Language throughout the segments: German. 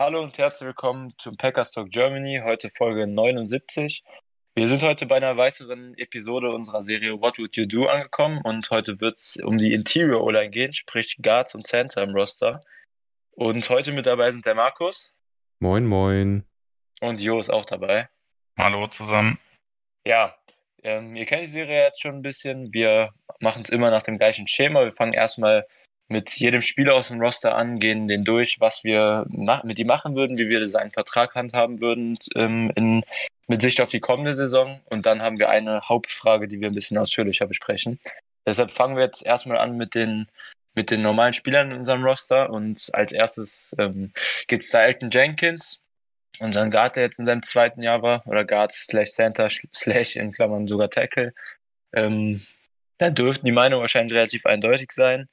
Hallo und herzlich willkommen zum Packers Talk Germany, heute Folge 79. Wir sind heute bei einer weiteren Episode unserer Serie What Would You Do angekommen und heute wird es um die Interior O-Line gehen, sprich Guards und Center im Roster. Und heute mit dabei sind der Markus. Moin, moin. Und Jo ist auch dabei. Hallo zusammen. Ja, ähm, ihr kennt die Serie jetzt schon ein bisschen. Wir machen es immer nach dem gleichen Schema. Wir fangen erstmal mit jedem Spieler aus dem Roster an, gehen den durch, was wir mit ihm machen würden, wie wir seinen Vertrag handhaben würden ähm, in, mit Sicht auf die kommende Saison. Und dann haben wir eine Hauptfrage, die wir ein bisschen ausführlicher besprechen. Deshalb fangen wir jetzt erstmal an mit den, mit den normalen Spielern in unserem Roster. Und als erstes ähm, gibt es da Elton Jenkins, unseren Guard, der jetzt in seinem zweiten Jahr war, oder Guard slash Center slash in Klammern sogar Tackle. Ähm, da dürften die Meinungen wahrscheinlich relativ eindeutig sein.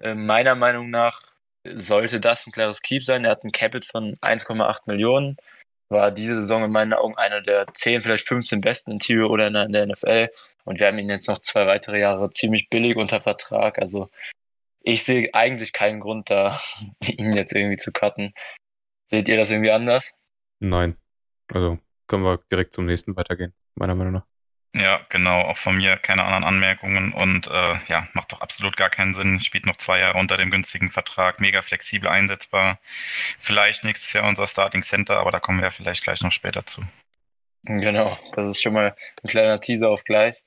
Äh, meiner Meinung nach sollte das ein klares Keep sein. Er hat ein Capit von 1,8 Millionen. War diese Saison in meinen Augen einer der 10, vielleicht 15 besten Interior oder in der NFL. Und wir haben ihn jetzt noch zwei weitere Jahre ziemlich billig unter Vertrag. Also ich sehe eigentlich keinen Grund da, ihn jetzt irgendwie zu cutten. Seht ihr das irgendwie anders? Nein. Also können wir direkt zum nächsten weitergehen, meiner Meinung nach. Ja, genau. Auch von mir keine anderen Anmerkungen und äh, ja, macht doch absolut gar keinen Sinn. Spielt noch zwei Jahre unter dem günstigen Vertrag, mega flexibel einsetzbar. Vielleicht nächstes Jahr unser Starting Center, aber da kommen wir ja vielleicht gleich noch später zu. Genau, das ist schon mal ein kleiner Teaser auf gleich.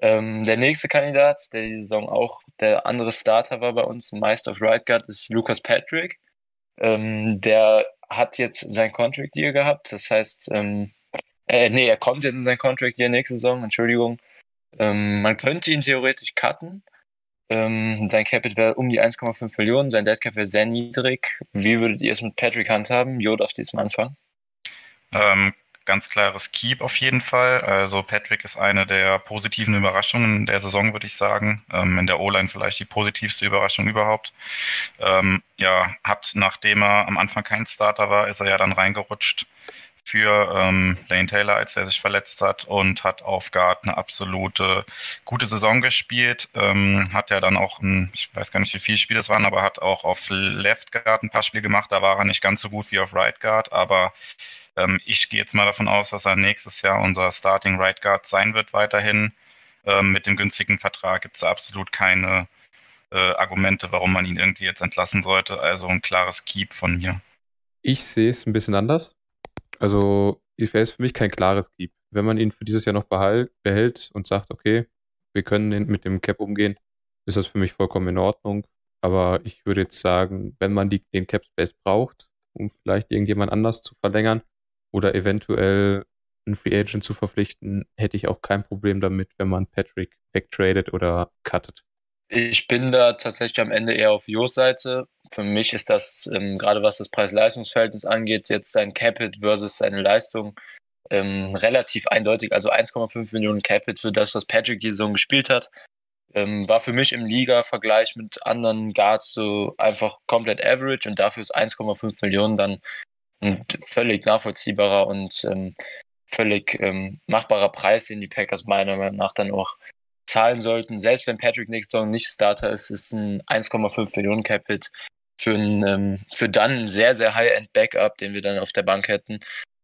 Ähm, der nächste Kandidat, der die Saison auch der andere Starter war bei uns, Meister of Right Guard, ist Lucas Patrick. Ähm, der hat jetzt sein Contract Deal gehabt, das heißt, ähm, äh, nee, er kommt jetzt in sein Contract hier nächste Saison, Entschuldigung. Ähm, man könnte ihn theoretisch cutten. Ähm, sein Capit wäre um die 1,5 Millionen, sein Dead Cap wäre sehr niedrig. Wie würdet ihr es mit Patrick handhaben? Jo, auf diesem Anfang. Ähm, ganz klares Keep auf jeden Fall. Also Patrick ist eine der positiven Überraschungen der Saison, würde ich sagen. Ähm, in der O-Line vielleicht die positivste Überraschung überhaupt. Ähm, ja, hat, nachdem er am Anfang kein Starter war, ist er ja dann reingerutscht für ähm, Lane Taylor, als er sich verletzt hat und hat auf Guard eine absolute gute Saison gespielt. Ähm, hat ja dann auch, ein, ich weiß gar nicht, wie viele Spiele es waren, aber hat auch auf Left Guard ein paar Spiele gemacht. Da war er nicht ganz so gut wie auf Right Guard, aber ähm, ich gehe jetzt mal davon aus, dass er nächstes Jahr unser Starting Right Guard sein wird weiterhin. Ähm, mit dem günstigen Vertrag gibt es absolut keine äh, Argumente, warum man ihn irgendwie jetzt entlassen sollte. Also ein klares Keep von mir. Ich sehe es ein bisschen anders. Also, wäre es für mich kein klares Keep. Wenn man ihn für dieses Jahr noch behält und sagt, okay, wir können mit dem Cap umgehen, ist das für mich vollkommen in Ordnung. Aber ich würde jetzt sagen, wenn man die, den Cap Space braucht, um vielleicht irgendjemand anders zu verlängern oder eventuell einen Free Agent zu verpflichten, hätte ich auch kein Problem damit, wenn man Patrick wegtradet oder cuttet. Ich bin da tatsächlich am Ende eher auf Jos Seite. Für mich ist das, ähm, gerade was das Preis-Leistungs-Verhältnis angeht, jetzt sein Capit versus seine Leistung ähm, relativ eindeutig. Also 1,5 Millionen Capit für das, was Patrick die Saison gespielt hat. Ähm, war für mich im Liga-Vergleich mit anderen Guards so einfach komplett average und dafür ist 1,5 Millionen dann ein völlig nachvollziehbarer und ähm, völlig ähm, machbarer Preis, den die Packers meiner Meinung nach dann auch zahlen sollten, selbst wenn Patrick Nixon nicht Starter ist, ist ein 1,5 Millionen Capit für, ein, ähm, für dann ein sehr, sehr High-End Backup, den wir dann auf der Bank hätten.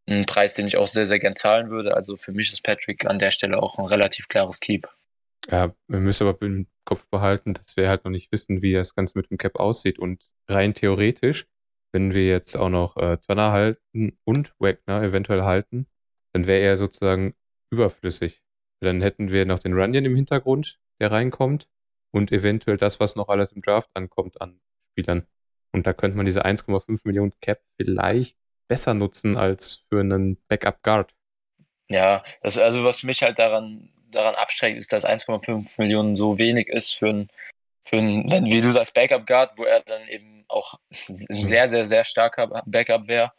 Ein Preis, den ich auch sehr, sehr gern zahlen würde. Also für mich ist Patrick an der Stelle auch ein relativ klares Keep. Ja, wir müssen aber im Kopf behalten, dass wir halt noch nicht wissen, wie das Ganze mit dem Cap aussieht. Und rein theoretisch, wenn wir jetzt auch noch äh, Turner halten und Wagner eventuell halten, dann wäre er sozusagen überflüssig. Dann hätten wir noch den Runyon im Hintergrund, der reinkommt und eventuell das, was noch alles im Draft ankommt an Spielern. Und da könnte man diese 1,5 Millionen Cap vielleicht besser nutzen als für einen Backup Guard. Ja, das, also was mich halt daran, daran abschreckt, ist, dass 1,5 Millionen so wenig ist für ein, für ein, wenn, wie du sagst, Backup Guard, wo er dann eben auch ein sehr, sehr, sehr starker Backup wäre.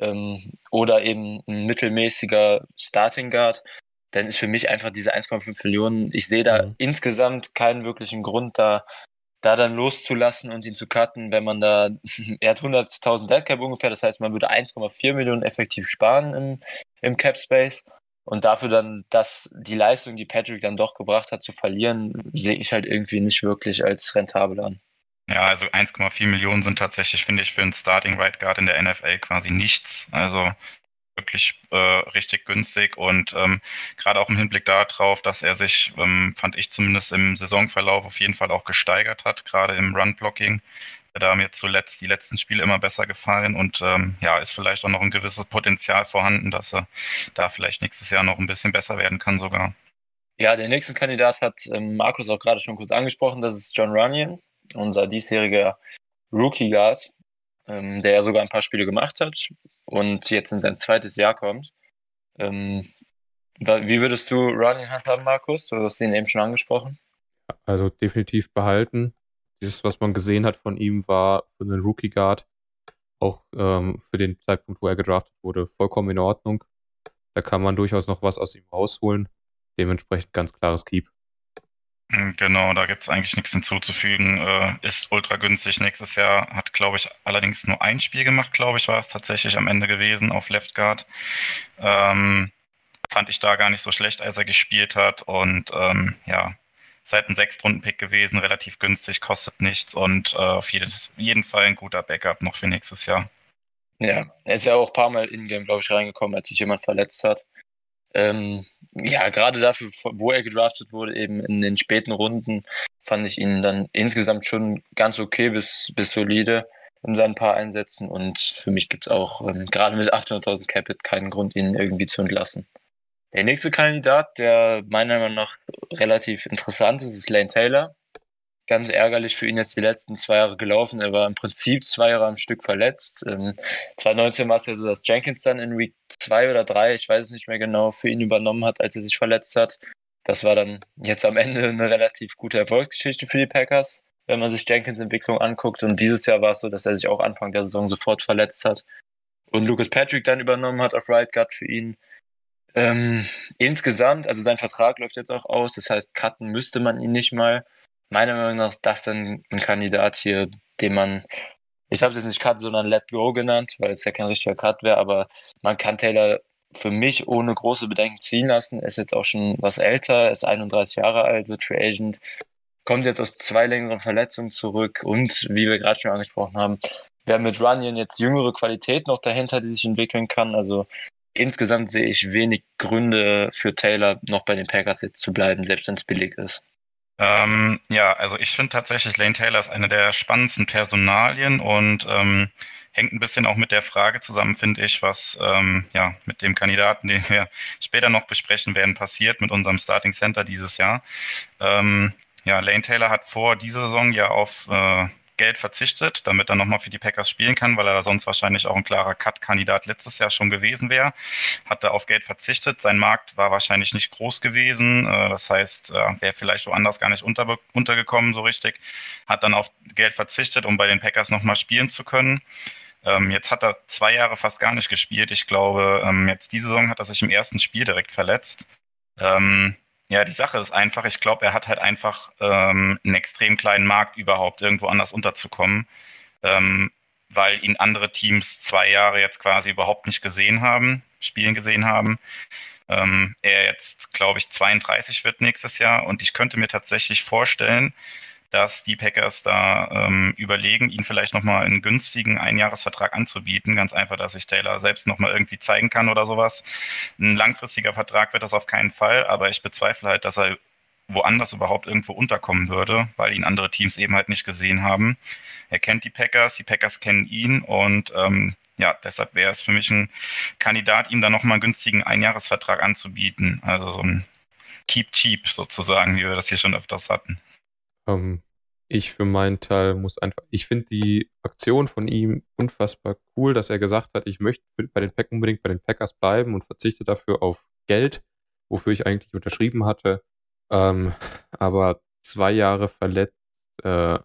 Ähm, oder eben ein mittelmäßiger Starting Guard dann ist für mich einfach diese 1,5 Millionen, ich sehe da mhm. insgesamt keinen wirklichen Grund, da, da dann loszulassen und ihn zu cutten, wenn man da, er hat 100.000 Deadcap ungefähr, das heißt, man würde 1,4 Millionen effektiv sparen im, im Cap Space. Und dafür dann, dass die Leistung, die Patrick dann doch gebracht hat, zu verlieren, sehe ich halt irgendwie nicht wirklich als rentabel an. Ja, also 1,4 Millionen sind tatsächlich, finde ich, für einen Starting Right Guard in der NFL quasi nichts. Also wirklich äh, richtig günstig und ähm, gerade auch im Hinblick darauf, dass er sich, ähm, fand ich zumindest im Saisonverlauf auf jeden Fall auch gesteigert hat, gerade im Run-Blocking. Da haben mir zuletzt die letzten Spiele immer besser gefallen und ähm, ja, ist vielleicht auch noch ein gewisses Potenzial vorhanden, dass er da vielleicht nächstes Jahr noch ein bisschen besser werden kann sogar. Ja, der nächste Kandidat hat ähm, Markus auch gerade schon kurz angesprochen, das ist John Runyon, unser diesjähriger Rookie Guard ähm, der ja sogar ein paar Spiele gemacht hat und jetzt in sein zweites Jahr kommt. Ähm, wie würdest du Running handhaben, Markus? Du hast ihn eben schon angesprochen. Also definitiv behalten. Dieses, was man gesehen hat von ihm, war für einen Rookie Guard auch ähm, für den Zeitpunkt, wo er gedraftet wurde, vollkommen in Ordnung. Da kann man durchaus noch was aus ihm rausholen. Dementsprechend ganz klares Keep. Hm, genau, da gibt es eigentlich nichts hinzuzufügen. Äh, ist ultra günstig nächstes Jahr. Hat, glaube ich, allerdings nur ein Spiel gemacht, glaube ich, war es tatsächlich am Ende gewesen auf Left Guard. Ähm, fand ich da gar nicht so schlecht, als er gespielt hat. Und ähm, ja, seit ein Sechstrunden-Pick gewesen, relativ günstig, kostet nichts und äh, auf jedes, jeden Fall ein guter Backup noch für nächstes Jahr. Ja, er ist ja auch ein paar Mal in-game, glaube ich, reingekommen, als sich jemand verletzt hat. Ähm, ja, gerade dafür, wo er gedraftet wurde, eben in den späten Runden, fand ich ihn dann insgesamt schon ganz okay bis, bis solide in seinen paar Einsätzen. Und für mich gibt es auch ähm, gerade mit 800.000 Capit keinen Grund, ihn irgendwie zu entlassen. Der nächste Kandidat, der meiner Meinung nach relativ interessant ist, ist Lane Taylor ganz ärgerlich für ihn jetzt die letzten zwei Jahre gelaufen. Er war im Prinzip zwei Jahre am Stück verletzt. Ähm, 2019 war es ja so, dass Jenkins dann in Week 2 oder 3, ich weiß es nicht mehr genau, für ihn übernommen hat, als er sich verletzt hat. Das war dann jetzt am Ende eine relativ gute Erfolgsgeschichte für die Packers, wenn man sich Jenkins Entwicklung anguckt. Und dieses Jahr war es so, dass er sich auch Anfang der Saison sofort verletzt hat. Und Lucas Patrick dann übernommen hat auf Right Guard für ihn. Ähm, insgesamt, also sein Vertrag läuft jetzt auch aus, das heißt, cutten müsste man ihn nicht mal meiner Meinung nach ist das dann ein Kandidat hier, den man, ich habe es jetzt nicht Cut, sondern Let Go genannt, weil es ja kein richtiger Cut wäre, aber man kann Taylor für mich ohne große Bedenken ziehen lassen. Er ist jetzt auch schon was älter, ist 31 Jahre alt, wird Free Agent, kommt jetzt aus zwei längeren Verletzungen zurück und wie wir gerade schon angesprochen haben, wer mit Runyon jetzt jüngere Qualität noch dahinter, die sich entwickeln kann. Also insgesamt sehe ich wenig Gründe für Taylor noch bei den Packers jetzt zu bleiben, selbst wenn es billig ist. Ähm, ja, also ich finde tatsächlich Lane Taylor ist eine der spannendsten Personalien und ähm, hängt ein bisschen auch mit der Frage zusammen, finde ich, was ähm, ja mit dem Kandidaten, den wir später noch besprechen werden, passiert mit unserem Starting Center dieses Jahr. Ähm, ja, Lane Taylor hat vor dieser Saison ja auf äh, Geld verzichtet, damit er nochmal für die Packers spielen kann, weil er sonst wahrscheinlich auch ein klarer Cut-Kandidat letztes Jahr schon gewesen wäre. Hat er auf Geld verzichtet. Sein Markt war wahrscheinlich nicht groß gewesen. Äh, das heißt, wäre vielleicht woanders gar nicht unter, untergekommen so richtig. Hat dann auf Geld verzichtet, um bei den Packers nochmal spielen zu können. Ähm, jetzt hat er zwei Jahre fast gar nicht gespielt. Ich glaube, ähm, jetzt diese Saison hat er sich im ersten Spiel direkt verletzt. Ja, die Sache ist einfach, ich glaube, er hat halt einfach ähm, einen extrem kleinen Markt überhaupt irgendwo anders unterzukommen, ähm, weil ihn andere Teams zwei Jahre jetzt quasi überhaupt nicht gesehen haben, spielen gesehen haben. Ähm, er jetzt, glaube ich, 32 wird nächstes Jahr und ich könnte mir tatsächlich vorstellen, dass die Packers da ähm, überlegen, ihn vielleicht nochmal einen günstigen Einjahresvertrag anzubieten. Ganz einfach, dass sich Taylor selbst nochmal irgendwie zeigen kann oder sowas. Ein langfristiger Vertrag wird das auf keinen Fall, aber ich bezweifle halt, dass er woanders überhaupt irgendwo unterkommen würde, weil ihn andere Teams eben halt nicht gesehen haben. Er kennt die Packers, die Packers kennen ihn und ähm, ja, deshalb wäre es für mich ein Kandidat, ihm da nochmal einen günstigen Einjahresvertrag anzubieten. Also so ein Keep Cheap sozusagen, wie wir das hier schon öfters hatten. Ähm, ich für meinen Teil muss einfach, ich finde die Aktion von ihm unfassbar cool, dass er gesagt hat, ich möchte bei den Pack unbedingt bei den Packers bleiben und verzichte dafür auf Geld, wofür ich eigentlich unterschrieben hatte. Ähm, aber zwei Jahre verletzt äh,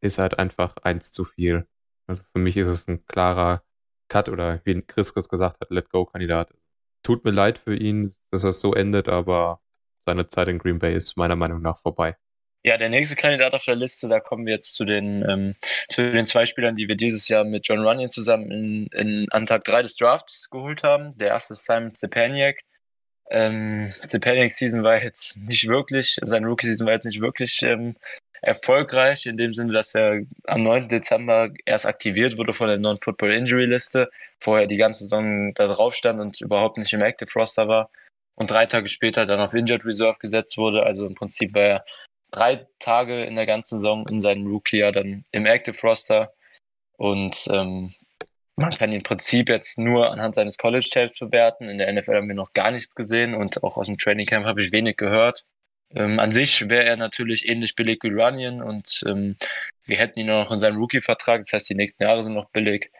ist halt einfach eins zu viel. Also für mich ist es ein klarer Cut oder wie Chris Chris gesagt hat, Let-Go-Kandidat. Tut mir leid für ihn, dass das so endet, aber seine Zeit in Green Bay ist meiner Meinung nach vorbei. Ja, der nächste Kandidat auf der Liste, da kommen wir jetzt zu den, ähm, zu den zwei Spielern, die wir dieses Jahr mit John Runyon zusammen in, in, an Tag 3 des Drafts geholt haben. Der erste ist Simon Stepaniak. Ähm, Stepaniak Season war jetzt nicht wirklich, sein Rookie Season war jetzt nicht wirklich ähm, erfolgreich in dem Sinne, dass er am 9. Dezember erst aktiviert wurde von der Non-Football Injury Liste, vorher die ganze Saison da drauf stand und überhaupt nicht im Active Roster war und drei Tage später dann auf Injured Reserve gesetzt wurde. Also im Prinzip war er drei Tage in der ganzen Saison in seinem Rookie-Jahr dann im Active Roster und ähm, man kann ihn im Prinzip jetzt nur anhand seines College-Tapes bewerten. In der NFL haben wir noch gar nichts gesehen und auch aus dem Training Camp habe ich wenig gehört. Ähm, an sich wäre er natürlich ähnlich billig wie Runyon und ähm, wir hätten ihn noch in seinem Rookie-Vertrag, das heißt, die nächsten Jahre sind noch billig.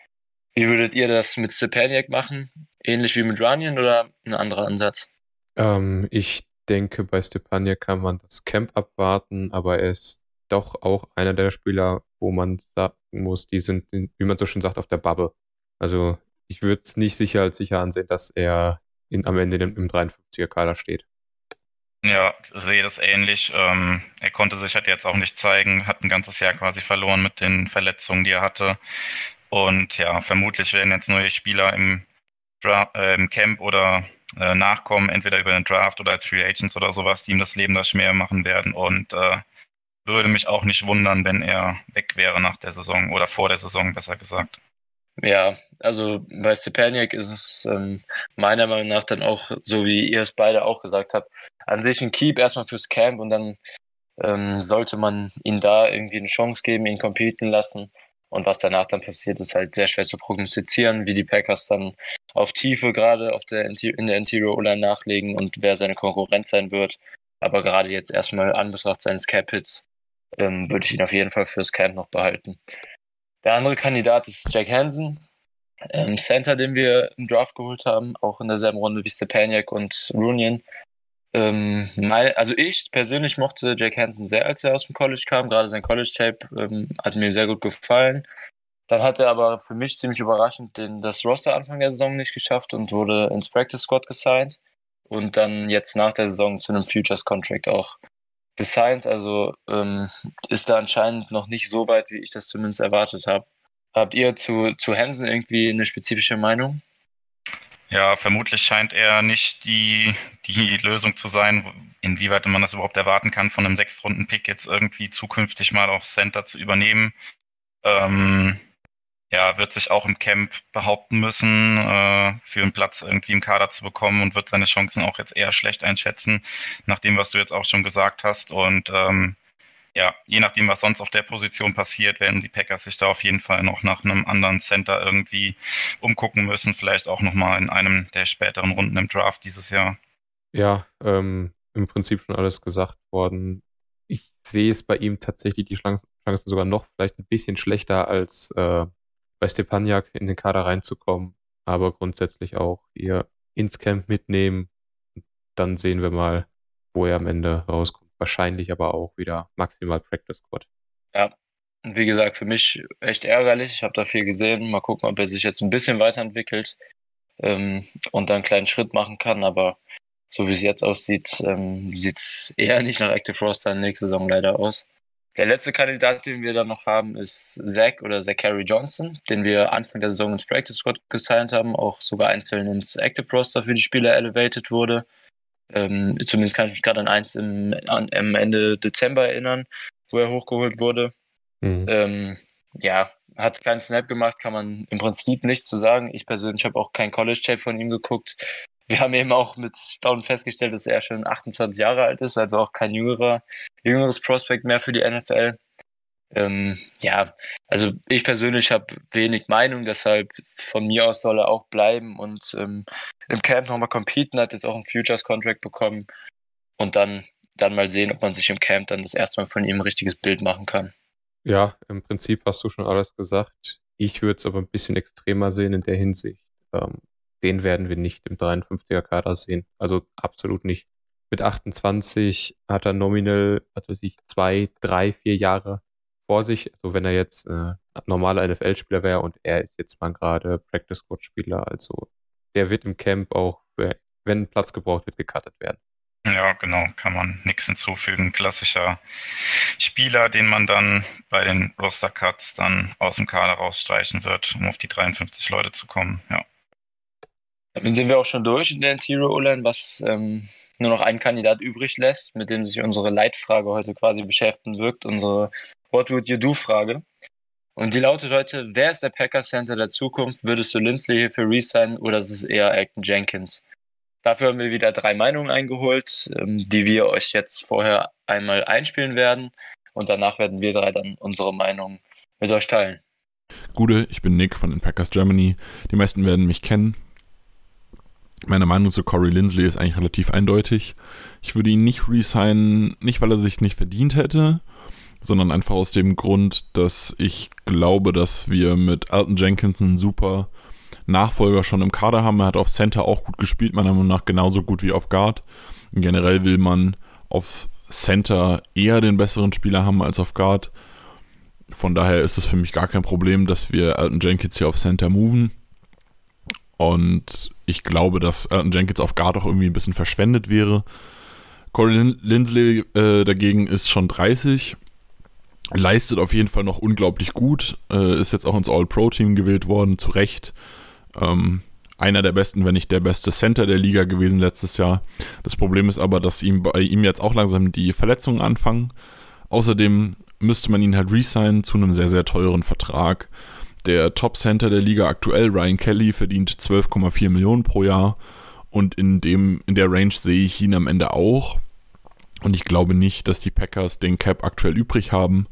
Wie würdet ihr das mit Stepaniak machen? Ähnlich wie mit Runyon oder ein anderer Ansatz? Ähm, ich denke, bei Stepaniak kann man das Camp abwarten, aber er ist doch auch einer der Spieler, wo man sagen muss, die sind, wie man so schön sagt, auf der Bubble. Also ich würde es nicht sicher als sicher ansehen, dass er in, am Ende im 53er Kader steht. Ja, sehe das ähnlich. Ähm, er konnte sich halt jetzt auch nicht zeigen, hat ein ganzes Jahr quasi verloren mit den Verletzungen, die er hatte. Und ja, vermutlich werden jetzt neue Spieler im, Dra äh, im Camp oder äh, nachkommen, entweder über den Draft oder als Free Agents oder sowas, die ihm das Leben da schwer machen werden. Und äh, würde mich auch nicht wundern, wenn er weg wäre nach der Saison oder vor der Saison, besser gesagt. Ja, also bei Stepaniak ist es ähm, meiner Meinung nach dann auch, so wie ihr es beide auch gesagt habt, an sich ein Keep erstmal fürs Camp und dann ähm, sollte man ihn da irgendwie eine Chance geben, ihn competen lassen. Und was danach dann passiert, ist halt sehr schwer zu prognostizieren, wie die Packers dann auf Tiefe gerade auf der in der Interior O-Line nachlegen und wer seine Konkurrenz sein wird. Aber gerade jetzt erstmal an Betracht seines Cap-Hits ähm, würde ich ihn auf jeden Fall fürs Camp noch behalten. Der andere Kandidat ist Jack Hansen, ähm, Center, den wir im Draft geholt haben, auch in derselben Runde wie Stepaniak und Runyon. Ähm, mein, also ich persönlich mochte Jack Hansen sehr, als er aus dem College kam. Gerade sein College-Tape ähm, hat mir sehr gut gefallen. Dann hat er aber für mich ziemlich überraschend den, das Roster Anfang der Saison nicht geschafft und wurde ins Practice Squad gesigned. Und dann jetzt nach der Saison zu einem Futures Contract auch gesigned. Also ähm, ist da anscheinend noch nicht so weit, wie ich das zumindest erwartet habe. Habt ihr zu, zu Hansen irgendwie eine spezifische Meinung? Ja, vermutlich scheint er nicht die, die Lösung zu sein, inwieweit man das überhaupt erwarten kann, von einem Sechstrunden-Pick jetzt irgendwie zukünftig mal auf Center zu übernehmen. Ähm, ja, wird sich auch im Camp behaupten müssen, äh, für einen Platz irgendwie im Kader zu bekommen und wird seine Chancen auch jetzt eher schlecht einschätzen, nach dem, was du jetzt auch schon gesagt hast. Und ähm, ja, je nachdem, was sonst auf der Position passiert, werden die Packers sich da auf jeden Fall noch nach einem anderen Center irgendwie umgucken müssen, vielleicht auch nochmal in einem der späteren Runden im Draft dieses Jahr. Ja, ähm, im Prinzip schon alles gesagt worden. Ich sehe es bei ihm tatsächlich die Chancen sogar noch vielleicht ein bisschen schlechter als äh, bei Stepaniak in den Kader reinzukommen, aber grundsätzlich auch hier ins Camp mitnehmen. Dann sehen wir mal, wo er am Ende rauskommt. Wahrscheinlich aber auch wieder maximal Practice Squad. Ja, und wie gesagt, für mich echt ärgerlich. Ich habe da viel gesehen. Mal gucken, ob er sich jetzt ein bisschen weiterentwickelt ähm, und dann einen kleinen Schritt machen kann. Aber so wie es jetzt aussieht, ähm, sieht es eher nicht nach Active Roster nächste Saison leider aus. Der letzte Kandidat, den wir dann noch haben, ist Zach oder Zachary Johnson, den wir Anfang der Saison ins Practice Squad gesigned haben, auch sogar einzeln ins Active Roster für die Spieler elevated wurde. Ähm, zumindest kann ich mich gerade an eins im, an, am Ende Dezember erinnern, wo er hochgeholt wurde. Mhm. Ähm, ja, hat keinen Snap gemacht, kann man im Prinzip nichts zu sagen. Ich persönlich habe auch kein College-Tape von ihm geguckt. Wir haben eben auch mit Staunen festgestellt, dass er schon 28 Jahre alt ist, also auch kein jüngerer, jüngeres Prospect mehr für die NFL. Ähm, ja, also ich persönlich habe wenig Meinung, deshalb von mir aus soll er auch bleiben und ähm, im Camp nochmal competen, hat jetzt auch einen Futures-Contract bekommen und dann, dann mal sehen, ob man sich im Camp dann das erste Mal von ihm ein richtiges Bild machen kann. Ja, im Prinzip hast du schon alles gesagt. Ich würde es aber ein bisschen extremer sehen in der Hinsicht. Ähm, den werden wir nicht im 53er Kader sehen. Also absolut nicht. Mit 28 hat er nominell, also sich zwei, drei, vier Jahre vor sich. Also wenn er jetzt äh, normaler NFL-Spieler wäre und er ist jetzt mal gerade Practice Squad-Spieler, also der wird im Camp auch, wenn Platz gebraucht wird, gecuttet werden. Ja, genau, kann man nichts hinzufügen. Klassischer Spieler, den man dann bei den Roster Cuts dann aus dem Kader rausstreichen wird, um auf die 53 Leute zu kommen. Ja. Dann sind wir auch schon durch in der Interior O-Line, was ähm, nur noch einen Kandidat übrig lässt, mit dem sich unsere Leitfrage heute quasi beschäftigen wirkt, unsere What would you do Frage. Und die lautet heute, wer ist der Packers Center der Zukunft? Würdest du Lindsley hierfür resignen oder ist es eher Acton Jenkins? Dafür haben wir wieder drei Meinungen eingeholt, ähm, die wir euch jetzt vorher einmal einspielen werden. Und danach werden wir drei dann unsere Meinung mit euch teilen. Gute, ich bin Nick von den Packers Germany. Die meisten werden mich kennen. Meine Meinung zu Corey Lindsley ist eigentlich relativ eindeutig. Ich würde ihn nicht resignen, nicht weil er sich nicht verdient hätte, sondern einfach aus dem Grund, dass ich glaube, dass wir mit Alton Jenkins einen super Nachfolger schon im Kader haben. Er hat auf Center auch gut gespielt, meiner Meinung nach genauso gut wie auf Guard. Generell will man auf Center eher den besseren Spieler haben als auf Guard. Von daher ist es für mich gar kein Problem, dass wir Alton Jenkins hier auf Center moven. Und ich glaube, dass Alton Jenkins auf Guard auch irgendwie ein bisschen verschwendet wäre. Corey Lindsley äh, dagegen ist schon 30, leistet auf jeden Fall noch unglaublich gut, äh, ist jetzt auch ins All-Pro-Team gewählt worden, zu Recht. Ähm, einer der besten, wenn nicht der beste Center der Liga gewesen letztes Jahr. Das Problem ist aber, dass ihm bei ihm jetzt auch langsam die Verletzungen anfangen. Außerdem müsste man ihn halt resignen zu einem sehr, sehr teuren Vertrag. Der Top-Center der Liga aktuell, Ryan Kelly, verdient 12,4 Millionen pro Jahr. Und in, dem, in der Range sehe ich ihn am Ende auch. Und ich glaube nicht, dass die Packers den Cap aktuell übrig haben.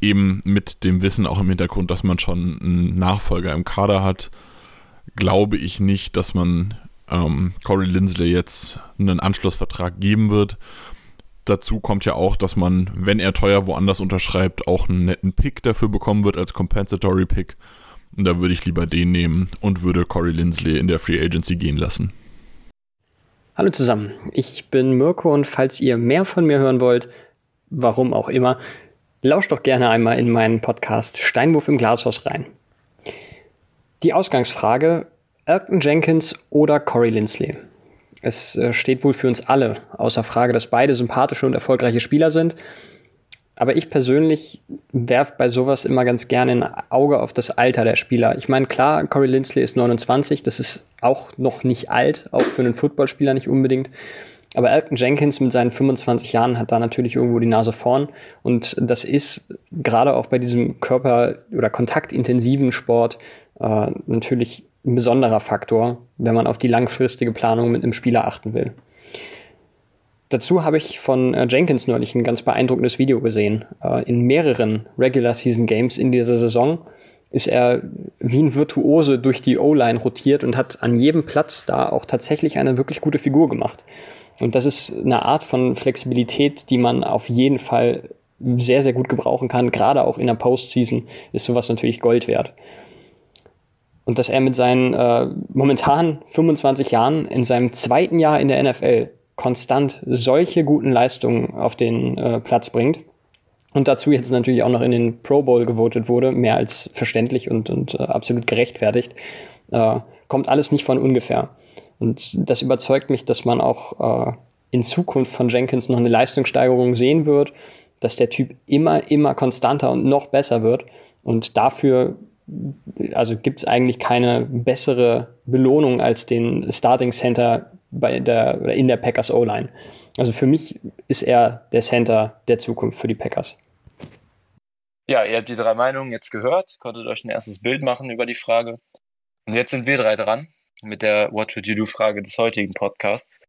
Eben mit dem Wissen auch im Hintergrund, dass man schon einen Nachfolger im Kader hat, glaube ich nicht, dass man ähm, Corey Lindsley jetzt einen Anschlussvertrag geben wird. Dazu kommt ja auch, dass man, wenn er teuer woanders unterschreibt, auch einen netten Pick dafür bekommen wird als Compensatory Pick. Und da würde ich lieber den nehmen und würde Corey Lindsley in der Free Agency gehen lassen. Hallo zusammen, ich bin Mirko und falls ihr mehr von mir hören wollt, warum auch immer, lauscht doch gerne einmal in meinen Podcast Steinwurf im Glashaus rein. Die Ausgangsfrage, Elton Jenkins oder Corey Lindsley? Es äh, steht wohl für uns alle außer Frage, dass beide sympathische und erfolgreiche Spieler sind. Aber ich persönlich werfe bei sowas immer ganz gerne ein Auge auf das Alter der Spieler. Ich meine, klar, Corey Lindsley ist 29, das ist auch noch nicht alt, auch für einen Footballspieler nicht unbedingt. Aber Elton Jenkins mit seinen 25 Jahren hat da natürlich irgendwo die Nase vorn. Und das ist gerade auch bei diesem körper- oder kontaktintensiven Sport äh, natürlich ein besonderer Faktor, wenn man auf die langfristige Planung mit einem Spieler achten will. Dazu habe ich von äh, Jenkins neulich ein ganz beeindruckendes Video gesehen. Äh, in mehreren Regular Season Games in dieser Saison ist er wie ein Virtuose durch die O-Line rotiert und hat an jedem Platz da auch tatsächlich eine wirklich gute Figur gemacht. Und das ist eine Art von Flexibilität, die man auf jeden Fall sehr, sehr gut gebrauchen kann. Gerade auch in der Postseason ist sowas natürlich Gold wert. Und dass er mit seinen äh, momentan 25 Jahren in seinem zweiten Jahr in der NFL konstant solche guten Leistungen auf den äh, Platz bringt und dazu jetzt natürlich auch noch in den Pro Bowl gewotet wurde, mehr als verständlich und, und äh, absolut gerechtfertigt, äh, kommt alles nicht von ungefähr. Und das überzeugt mich, dass man auch äh, in Zukunft von Jenkins noch eine Leistungssteigerung sehen wird, dass der Typ immer, immer konstanter und noch besser wird. Und dafür also gibt es eigentlich keine bessere Belohnung als den Starting Center bei der, oder in der Packers O-Line. Also für mich ist er der Center der Zukunft für die Packers. Ja, ihr habt die drei Meinungen jetzt gehört, konntet euch ein erstes Bild machen über die Frage. Und jetzt sind wir drei dran mit der What Would You Do Frage des heutigen Podcasts.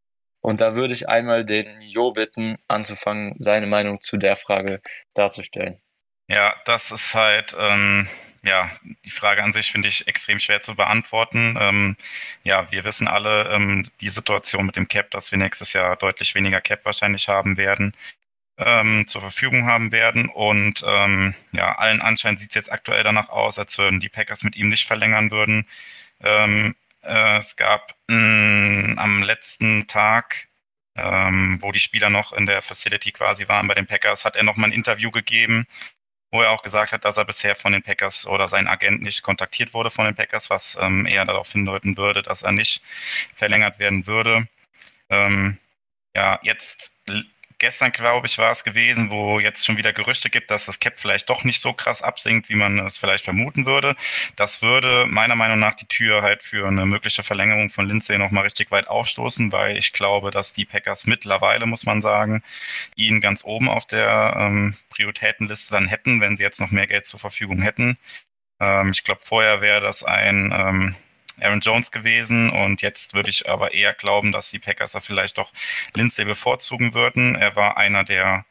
Und da würde ich einmal den Jo bitten, anzufangen, seine Meinung zu der Frage darzustellen. Ja, das ist halt ähm, ja, die Frage an sich finde ich extrem schwer zu beantworten. Ähm, ja, wir wissen alle ähm, die Situation mit dem Cap, dass wir nächstes Jahr deutlich weniger Cap wahrscheinlich haben werden, ähm, zur Verfügung haben werden. Und ähm, ja, allen Anschein sieht es jetzt aktuell danach aus, als würden die Packers mit ihm nicht verlängern würden. Ähm, äh, es gab mh, am letzten Tag ähm, wo die Spieler noch in der Facility quasi waren bei den Packers, hat er noch mal ein Interview gegeben, wo er auch gesagt hat, dass er bisher von den Packers oder sein Agent nicht kontaktiert wurde von den Packers, was ähm, eher darauf hindeuten würde, dass er nicht verlängert werden würde. Ähm, ja, jetzt gestern, glaube ich, war es gewesen, wo jetzt schon wieder Gerüchte gibt, dass das Cap vielleicht doch nicht so krass absinkt, wie man es vielleicht vermuten würde. Das würde meiner Meinung nach die Tür halt für eine mögliche Verlängerung von Lindsay nochmal richtig weit aufstoßen, weil ich glaube, dass die Packers mittlerweile, muss man sagen, ihn ganz oben auf der ähm, Prioritätenliste dann hätten, wenn sie jetzt noch mehr Geld zur Verfügung hätten. Ähm, ich glaube, vorher wäre das ein ähm, Aaron Jones gewesen und jetzt würde ich aber eher glauben, dass die Packers da vielleicht doch Lindsay bevorzugen würden. Er war einer der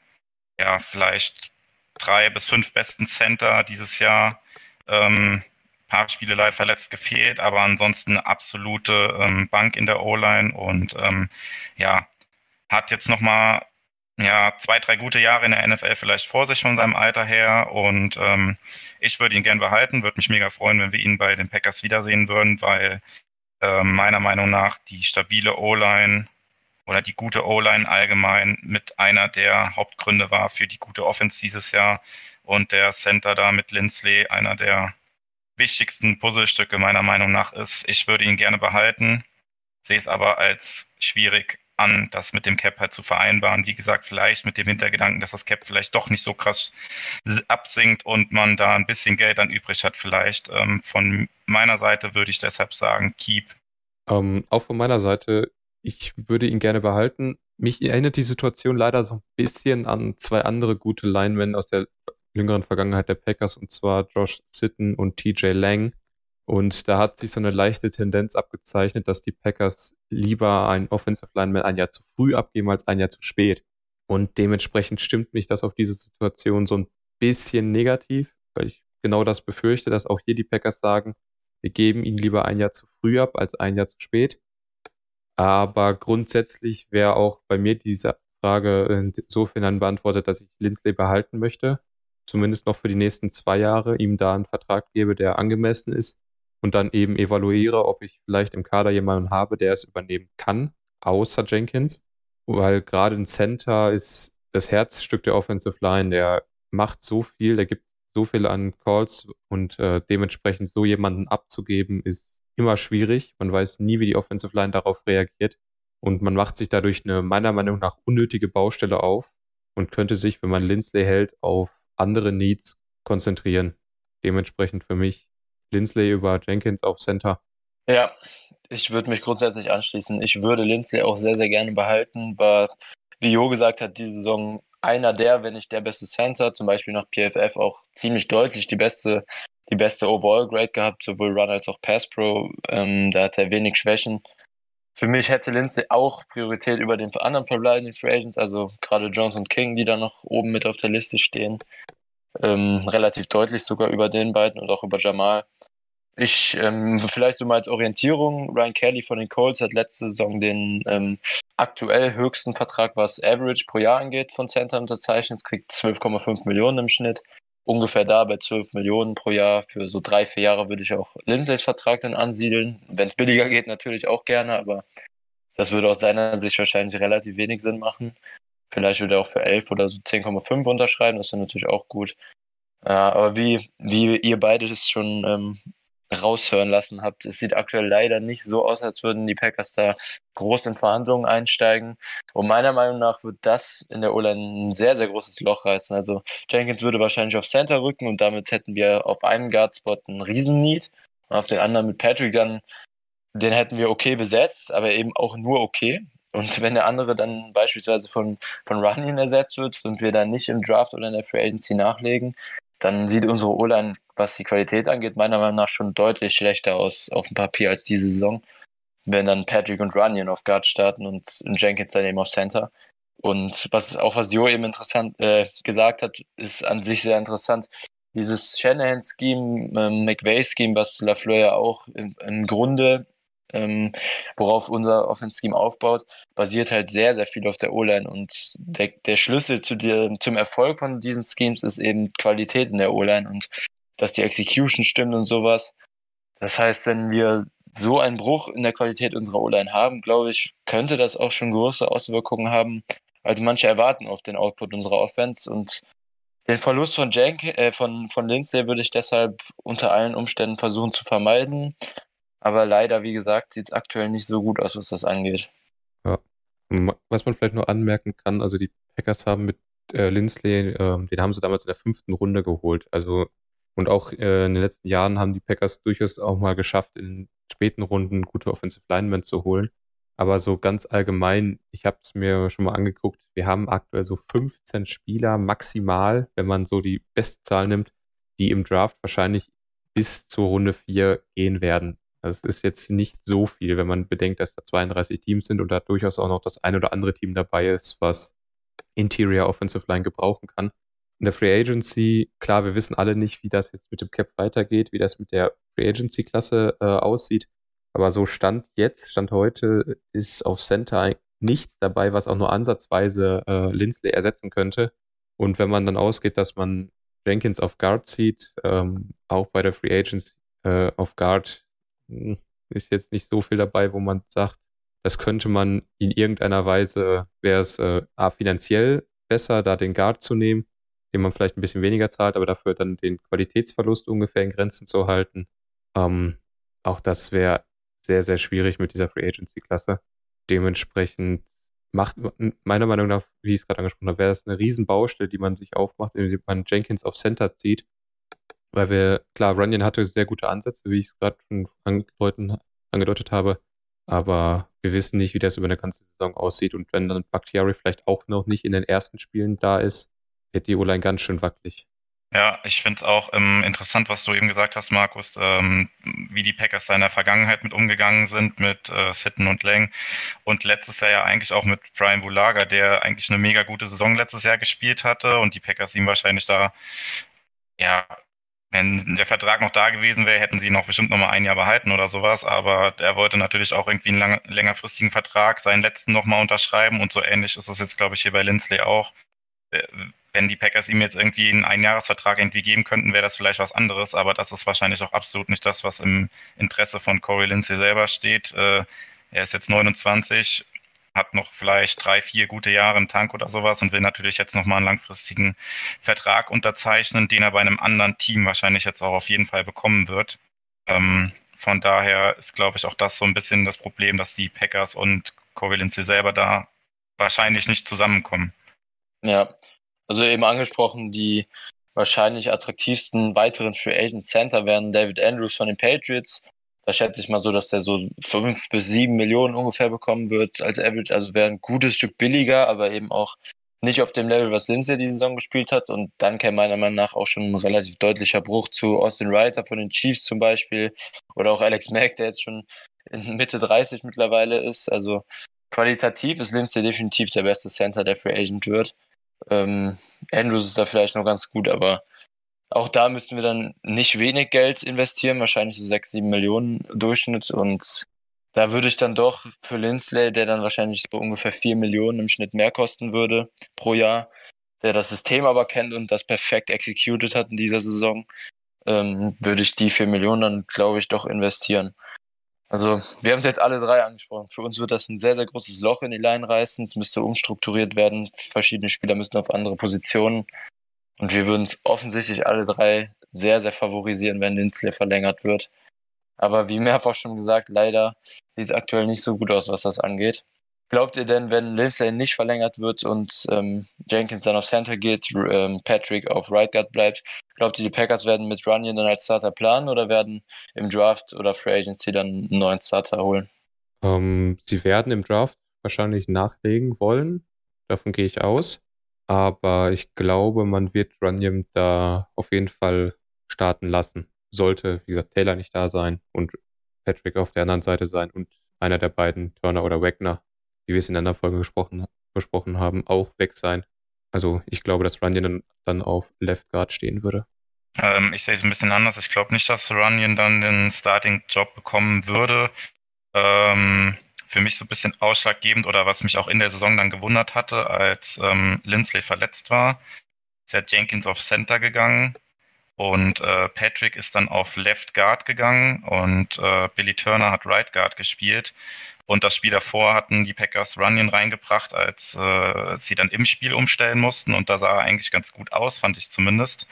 ja vielleicht drei bis fünf besten Center dieses Jahr. Ähm, paar Spiele live verletzt gefehlt, aber ansonsten eine absolute ähm, Bank in der O-Line und ähm, ja, hat jetzt nochmal ja, zwei, drei gute Jahre in der NFL vielleicht vor sich von seinem Alter her. Und ähm, ich würde ihn gern behalten, würde mich mega freuen, wenn wir ihn bei den Packers wiedersehen würden, weil äh, meiner Meinung nach die stabile O-Line oder die gute O-Line allgemein mit einer der Hauptgründe war für die gute Offense dieses Jahr. Und der Center da mit Lindsley einer der wichtigsten Puzzlestücke meiner Meinung nach ist. Ich würde ihn gerne behalten, sehe es aber als schwierig an, das mit dem Cap halt zu vereinbaren. Wie gesagt, vielleicht mit dem Hintergedanken, dass das Cap vielleicht doch nicht so krass absinkt und man da ein bisschen Geld dann übrig hat vielleicht. Ähm, von meiner Seite würde ich deshalb sagen, keep. Ähm, auch von meiner Seite, ich würde ihn gerne behalten. Mich erinnert die Situation leider so ein bisschen an zwei andere gute Linemen aus der jüngeren Vergangenheit der Packers, und zwar Josh Sitten und TJ Lang und da hat sich so eine leichte Tendenz abgezeichnet, dass die Packers lieber einen Offensive Lineman ein Jahr zu früh abgeben als ein Jahr zu spät. Und dementsprechend stimmt mich das auf diese Situation so ein bisschen negativ, weil ich genau das befürchte, dass auch hier die Packers sagen, wir geben ihn lieber ein Jahr zu früh ab als ein Jahr zu spät. Aber grundsätzlich wäre auch bei mir diese Frage insofern beantwortet, dass ich Lindsley behalten möchte. Zumindest noch für die nächsten zwei Jahre, ihm da einen Vertrag gebe, der angemessen ist und dann eben evaluiere, ob ich vielleicht im Kader jemanden habe, der es übernehmen kann, außer Jenkins. Weil gerade ein Center ist das Herzstück der Offensive Line, der macht so viel, der gibt so viel an Calls und äh, dementsprechend so jemanden abzugeben, ist immer schwierig. Man weiß nie, wie die Offensive Line darauf reagiert. Und man macht sich dadurch eine meiner Meinung nach unnötige Baustelle auf und könnte sich, wenn man Lindsley hält, auf andere Needs konzentrieren. Dementsprechend für mich Lindsley über Jenkins auf Center. Ja, ich würde mich grundsätzlich anschließen. Ich würde Lindsley auch sehr, sehr gerne behalten. War, wie Jo gesagt hat, diese Saison einer der, wenn nicht der beste Center, zum Beispiel nach PFF auch ziemlich deutlich die beste, die beste Overall-Grade gehabt, sowohl Run als auch Pass Pro. Ähm, da hat er wenig Schwächen. Für mich hätte Lindsley auch Priorität über den anderen verbleibenden Free Agents, also gerade Jones und King, die da noch oben mit auf der Liste stehen ähm, relativ deutlich sogar über den beiden und auch über Jamal. Ich, ähm, vielleicht so mal als Orientierung, Ryan Kelly von den Colts hat letzte Saison den ähm, aktuell höchsten Vertrag, was Average pro Jahr angeht, von Center unterzeichnet, kriegt 12,5 Millionen im Schnitt. Ungefähr da bei 12 Millionen pro Jahr. Für so drei, vier Jahre würde ich auch Lindsays Vertrag dann ansiedeln. Wenn es billiger geht, natürlich auch gerne, aber das würde aus seiner Sicht wahrscheinlich relativ wenig Sinn machen. Vielleicht würde er auch für 11 oder so 10,5 unterschreiben, das ist natürlich auch gut. Ja, aber wie, wie ihr beide das schon ähm, raushören lassen habt, es sieht aktuell leider nicht so aus, als würden die Packers da groß in Verhandlungen einsteigen. Und meiner Meinung nach wird das in der O-Line ein sehr, sehr großes Loch reißen. Also Jenkins würde wahrscheinlich auf Center rücken und damit hätten wir auf einem Guard-Spot einen Riesen-Need. Und auf den anderen mit Patrick dann, den hätten wir okay besetzt, aber eben auch nur okay. Und wenn der andere dann beispielsweise von, von Runyon ersetzt wird und wir dann nicht im Draft oder in der Free Agency nachlegen, dann sieht unsere O-Line, was die Qualität angeht, meiner Meinung nach schon deutlich schlechter aus auf dem Papier als diese Saison. Wenn dann Patrick und Runyon auf Guard starten und Jenkins dann eben auf Center. Und was auch was Jo eben interessant äh, gesagt hat, ist an sich sehr interessant. Dieses Shanahan-Scheme, äh, McVay-Scheme, was LaFleur ja auch im, im Grunde ähm, worauf unser Offense-Scheme aufbaut, basiert halt sehr, sehr viel auf der O-Line. Und der, der Schlüssel zu dir, zum Erfolg von diesen Schemes ist eben Qualität in der O-Line und dass die Execution stimmt und sowas. Das heißt, wenn wir so einen Bruch in der Qualität unserer O-Line haben, glaube ich, könnte das auch schon große Auswirkungen haben. Also manche erwarten auf den Output unserer Offense und den Verlust von Jank, äh, von, von Lindsay würde ich deshalb unter allen Umständen versuchen zu vermeiden. Aber leider, wie gesagt, sieht es aktuell nicht so gut aus, was das angeht. Ja. Was man vielleicht nur anmerken kann, also die Packers haben mit äh, Lindsley, äh, den haben sie damals in der fünften Runde geholt. Also und auch äh, in den letzten Jahren haben die Packers durchaus auch mal geschafft, in späten Runden gute Offensive Linemen zu holen. Aber so ganz allgemein, ich habe es mir schon mal angeguckt, wir haben aktuell so 15 Spieler maximal, wenn man so die Bestzahl nimmt, die im Draft wahrscheinlich bis zur Runde 4 gehen werden. Das ist jetzt nicht so viel, wenn man bedenkt, dass da 32 Teams sind und da durchaus auch noch das ein oder andere Team dabei ist, was Interior Offensive Line gebrauchen kann. In der Free Agency, klar, wir wissen alle nicht, wie das jetzt mit dem Cap weitergeht, wie das mit der Free Agency Klasse äh, aussieht. Aber so Stand jetzt, Stand heute, ist auf Center nichts dabei, was auch nur ansatzweise äh, Lindsley ersetzen könnte. Und wenn man dann ausgeht, dass man Jenkins auf Guard zieht, ähm, auch bei der Free Agency äh, auf Guard ist jetzt nicht so viel dabei, wo man sagt, das könnte man in irgendeiner Weise, wäre es äh, finanziell besser, da den Guard zu nehmen, den man vielleicht ein bisschen weniger zahlt, aber dafür dann den Qualitätsverlust ungefähr in Grenzen zu halten. Ähm, auch das wäre sehr, sehr schwierig mit dieser Free Agency Klasse. Dementsprechend macht meiner Meinung nach, wie ich es gerade angesprochen habe, wäre das eine Riesenbaustelle, die man sich aufmacht, indem man Jenkins auf Center zieht. Weil wir, klar, Runyon hatte sehr gute Ansätze, wie ich es gerade schon angedeutet, angedeutet habe. Aber wir wissen nicht, wie das über eine ganze Saison aussieht. Und wenn dann Bakhtiari vielleicht auch noch nicht in den ersten Spielen da ist, wird die O-Line ganz schön wackelig. Ja, ich finde es auch ähm, interessant, was du eben gesagt hast, Markus, ähm, wie die Packers da in der Vergangenheit mit umgegangen sind, mit äh, Sitten und Lang. Und letztes Jahr ja eigentlich auch mit Brian Bulaga, der eigentlich eine mega gute Saison letztes Jahr gespielt hatte und die Packers ihm wahrscheinlich da, ja, wenn der Vertrag noch da gewesen wäre, hätten sie ihn noch bestimmt noch mal ein Jahr behalten oder sowas. Aber er wollte natürlich auch irgendwie einen lang, längerfristigen Vertrag, seinen letzten noch mal unterschreiben. Und so ähnlich ist es jetzt, glaube ich, hier bei Lindsley auch äh, wenn die Packers ihm jetzt irgendwie einen Einjahresvertrag irgendwie geben könnten, wäre das vielleicht was anderes, aber das ist wahrscheinlich auch absolut nicht das, was im Interesse von Corey Lindsay selber steht. Äh, er ist jetzt 29, hat noch vielleicht drei, vier gute Jahre im Tank oder sowas und will natürlich jetzt nochmal einen langfristigen Vertrag unterzeichnen, den er bei einem anderen Team wahrscheinlich jetzt auch auf jeden Fall bekommen wird. Ähm, von daher ist, glaube ich, auch das so ein bisschen das Problem, dass die Packers und Corey Lindsay selber da wahrscheinlich nicht zusammenkommen. Ja, also eben angesprochen, die wahrscheinlich attraktivsten weiteren Free Agent Center wären David Andrews von den Patriots. Da schätze ich mal so, dass der so fünf bis sieben Millionen ungefähr bekommen wird als Average. Also wäre ein gutes Stück billiger, aber eben auch nicht auf dem Level, was Lindsay die Saison gespielt hat. Und dann käme meiner Meinung nach auch schon ein relativ deutlicher Bruch zu Austin Reiter von den Chiefs zum Beispiel oder auch Alex Mack, der jetzt schon in Mitte 30 mittlerweile ist. Also qualitativ ist Lindsay definitiv der beste Center, der Free Agent wird. Ähm, Andrews ist da vielleicht noch ganz gut, aber auch da müssten wir dann nicht wenig Geld investieren, wahrscheinlich so 6, 7 Millionen Durchschnitt. Und da würde ich dann doch für Lindsley, der dann wahrscheinlich so ungefähr 4 Millionen im Schnitt mehr kosten würde pro Jahr, der das System aber kennt und das perfekt executed hat in dieser Saison, ähm, würde ich die 4 Millionen dann, glaube ich, doch investieren. Also, wir haben es jetzt alle drei angesprochen. Für uns wird das ein sehr, sehr großes Loch in die Line reißen. Es müsste umstrukturiert werden. Verschiedene Spieler müssten auf andere Positionen. Und wir würden es offensichtlich alle drei sehr, sehr favorisieren, wenn Lindsley verlängert wird. Aber wie mehrfach schon gesagt, leider sieht es aktuell nicht so gut aus, was das angeht. Glaubt ihr denn, wenn Lindsay nicht verlängert wird und ähm, Jenkins dann auf Center geht, ähm, Patrick auf Right Guard bleibt, glaubt ihr, die Packers werden mit Runyon dann als Starter planen oder werden im Draft oder Free Agency dann einen neuen Starter holen? Ähm, sie werden im Draft wahrscheinlich nachlegen wollen. Davon gehe ich aus. Aber ich glaube, man wird Runyon da auf jeden Fall starten lassen. Sollte, wie gesagt, Taylor nicht da sein und Patrick auf der anderen Seite sein und einer der beiden, Turner oder Wagner, wie wir es in einer Folge gesprochen, besprochen haben, auch weg sein. Also ich glaube, dass Runyon dann, auf Left Guard stehen würde. Ähm, ich sehe es ein bisschen anders. Ich glaube nicht, dass Runyon dann den Starting-Job bekommen würde. Ähm, für mich so ein bisschen ausschlaggebend oder was mich auch in der Saison dann gewundert hatte, als ähm, Lindsley verletzt war, ist ja Jenkins auf Center gegangen und äh, Patrick ist dann auf Left Guard gegangen und äh, Billy Turner hat Right Guard gespielt. Und das Spiel davor hatten die Packers Runyon reingebracht, als äh, sie dann im Spiel umstellen mussten. Und da sah er eigentlich ganz gut aus, fand ich zumindest.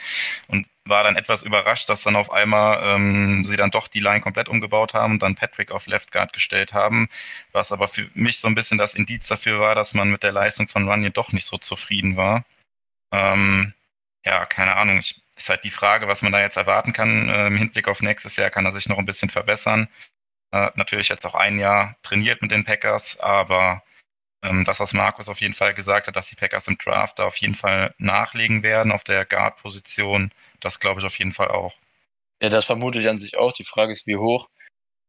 Und war dann etwas überrascht, dass dann auf einmal ähm, sie dann doch die Line komplett umgebaut haben und dann Patrick auf Left Guard gestellt haben. Was aber für mich so ein bisschen das Indiz dafür war, dass man mit der Leistung von Runyon doch nicht so zufrieden war. Ähm, ja, keine Ahnung. Ich, ist halt die Frage, was man da jetzt erwarten kann äh, im Hinblick auf nächstes Jahr. Kann er sich noch ein bisschen verbessern? Äh, natürlich jetzt auch ein Jahr trainiert mit den Packers, aber ähm, das, was Markus auf jeden Fall gesagt hat, dass die Packers im Draft da auf jeden Fall nachlegen werden auf der Guard-Position, das glaube ich auf jeden Fall auch. Ja, das vermute ich an sich auch. Die Frage ist, wie hoch.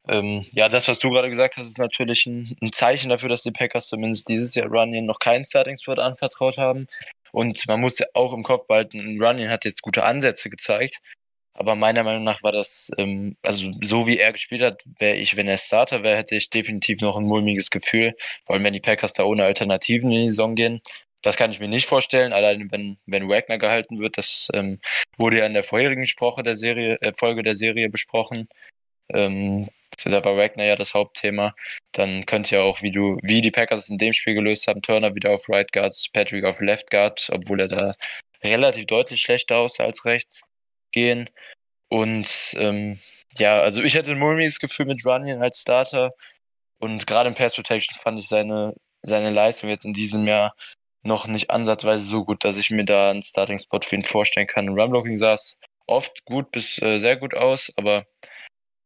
Ähm, ja, das, was du gerade gesagt hast, ist natürlich ein, ein, Zeichen dafür, dass die Packers zumindest dieses Jahr Runyon noch keinen Starting-Spot anvertraut haben. Und man muss ja auch im Kopf behalten, Runyon hat jetzt gute Ansätze gezeigt. Aber meiner Meinung nach war das, ähm, also so wie er gespielt hat, wäre ich, wenn er Starter wäre, hätte ich definitiv noch ein mulmiges Gefühl. Vor allem, wenn die Packers da ohne Alternativen in die Saison gehen. Das kann ich mir nicht vorstellen, allein wenn, wenn Wagner gehalten wird. Das ähm, wurde ja in der vorherigen Sprache der Serie, äh, Folge der Serie besprochen. Ähm, da war Wagner ja das Hauptthema. Dann könnte ja auch, wie du, wie die Packers es in dem Spiel gelöst haben, Turner wieder auf Right Guard, Patrick auf Left Guard, obwohl er da relativ deutlich schlechter aussah als rechts gehen. Und ähm, ja, also ich hätte ein mulmiges Gefühl mit Runyon als Starter. Und gerade im Pass Protection fand ich seine, seine Leistung jetzt in diesem Jahr noch nicht ansatzweise so gut, dass ich mir da einen Starting-Spot für ihn vorstellen kann. Run-Blocking sah es oft gut bis äh, sehr gut aus, aber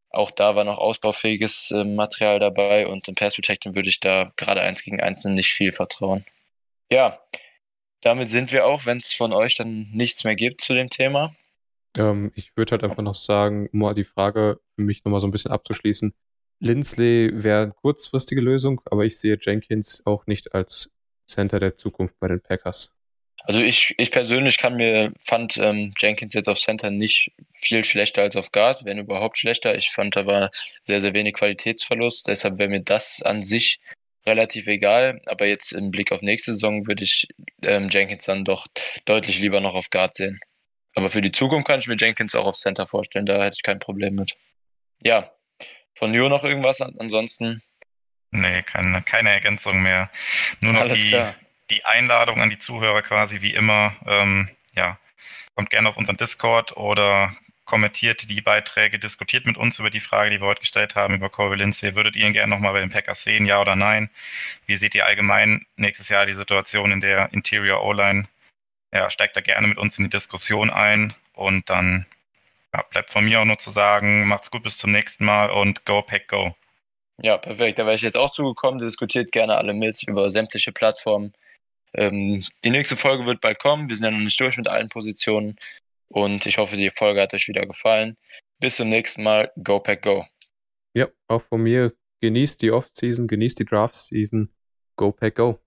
auch da war noch ausbaufähiges äh, Material dabei und im Pass Protection würde ich da gerade eins gegen eins nicht viel vertrauen. Ja, damit sind wir auch, wenn es von euch dann nichts mehr gibt zu dem Thema. Ähm, ich würde halt einfach noch sagen, um mal die Frage für mich nochmal so ein bisschen abzuschließen. Lindsley wäre eine kurzfristige Lösung, aber ich sehe Jenkins auch nicht als Center der Zukunft bei den Packers. Also ich, ich persönlich kann mir, fand ähm, Jenkins jetzt auf Center nicht viel schlechter als auf Guard, wenn überhaupt schlechter. Ich fand, da war sehr, sehr wenig Qualitätsverlust. Deshalb wäre mir das an sich relativ egal. Aber jetzt im Blick auf nächste Saison würde ich ähm, Jenkins dann doch deutlich lieber noch auf Guard sehen. Aber für die Zukunft kann ich mir Jenkins auch auf Center vorstellen, da hätte ich kein Problem mit. Ja, von Neo noch irgendwas ansonsten? Nee, keine, keine Ergänzung mehr. Nur noch Alles die, klar. die Einladung an die Zuhörer quasi wie immer. Ähm, ja, kommt gerne auf unseren Discord oder kommentiert die Beiträge, diskutiert mit uns über die Frage, die wir heute gestellt haben, über Corey Lindsay. Würdet ihr ihn gerne nochmal bei den Packers sehen, ja oder nein? Wie seht ihr allgemein nächstes Jahr die Situation in der Interior O-Line? Ja, steigt da gerne mit uns in die Diskussion ein und dann ja, bleibt von mir auch nur zu sagen, macht's gut bis zum nächsten Mal und go Pack Go. Ja, perfekt. Da wäre ich jetzt auch zugekommen. Diskutiert gerne alle mit über sämtliche Plattformen. Ähm, die nächste Folge wird bald kommen. Wir sind ja noch nicht durch mit allen Positionen. Und ich hoffe, die Folge hat euch wieder gefallen. Bis zum nächsten Mal. Go Pack Go. Ja, auch von mir. Genießt die Off-Season, genießt die Draft-Season. Go Pack Go.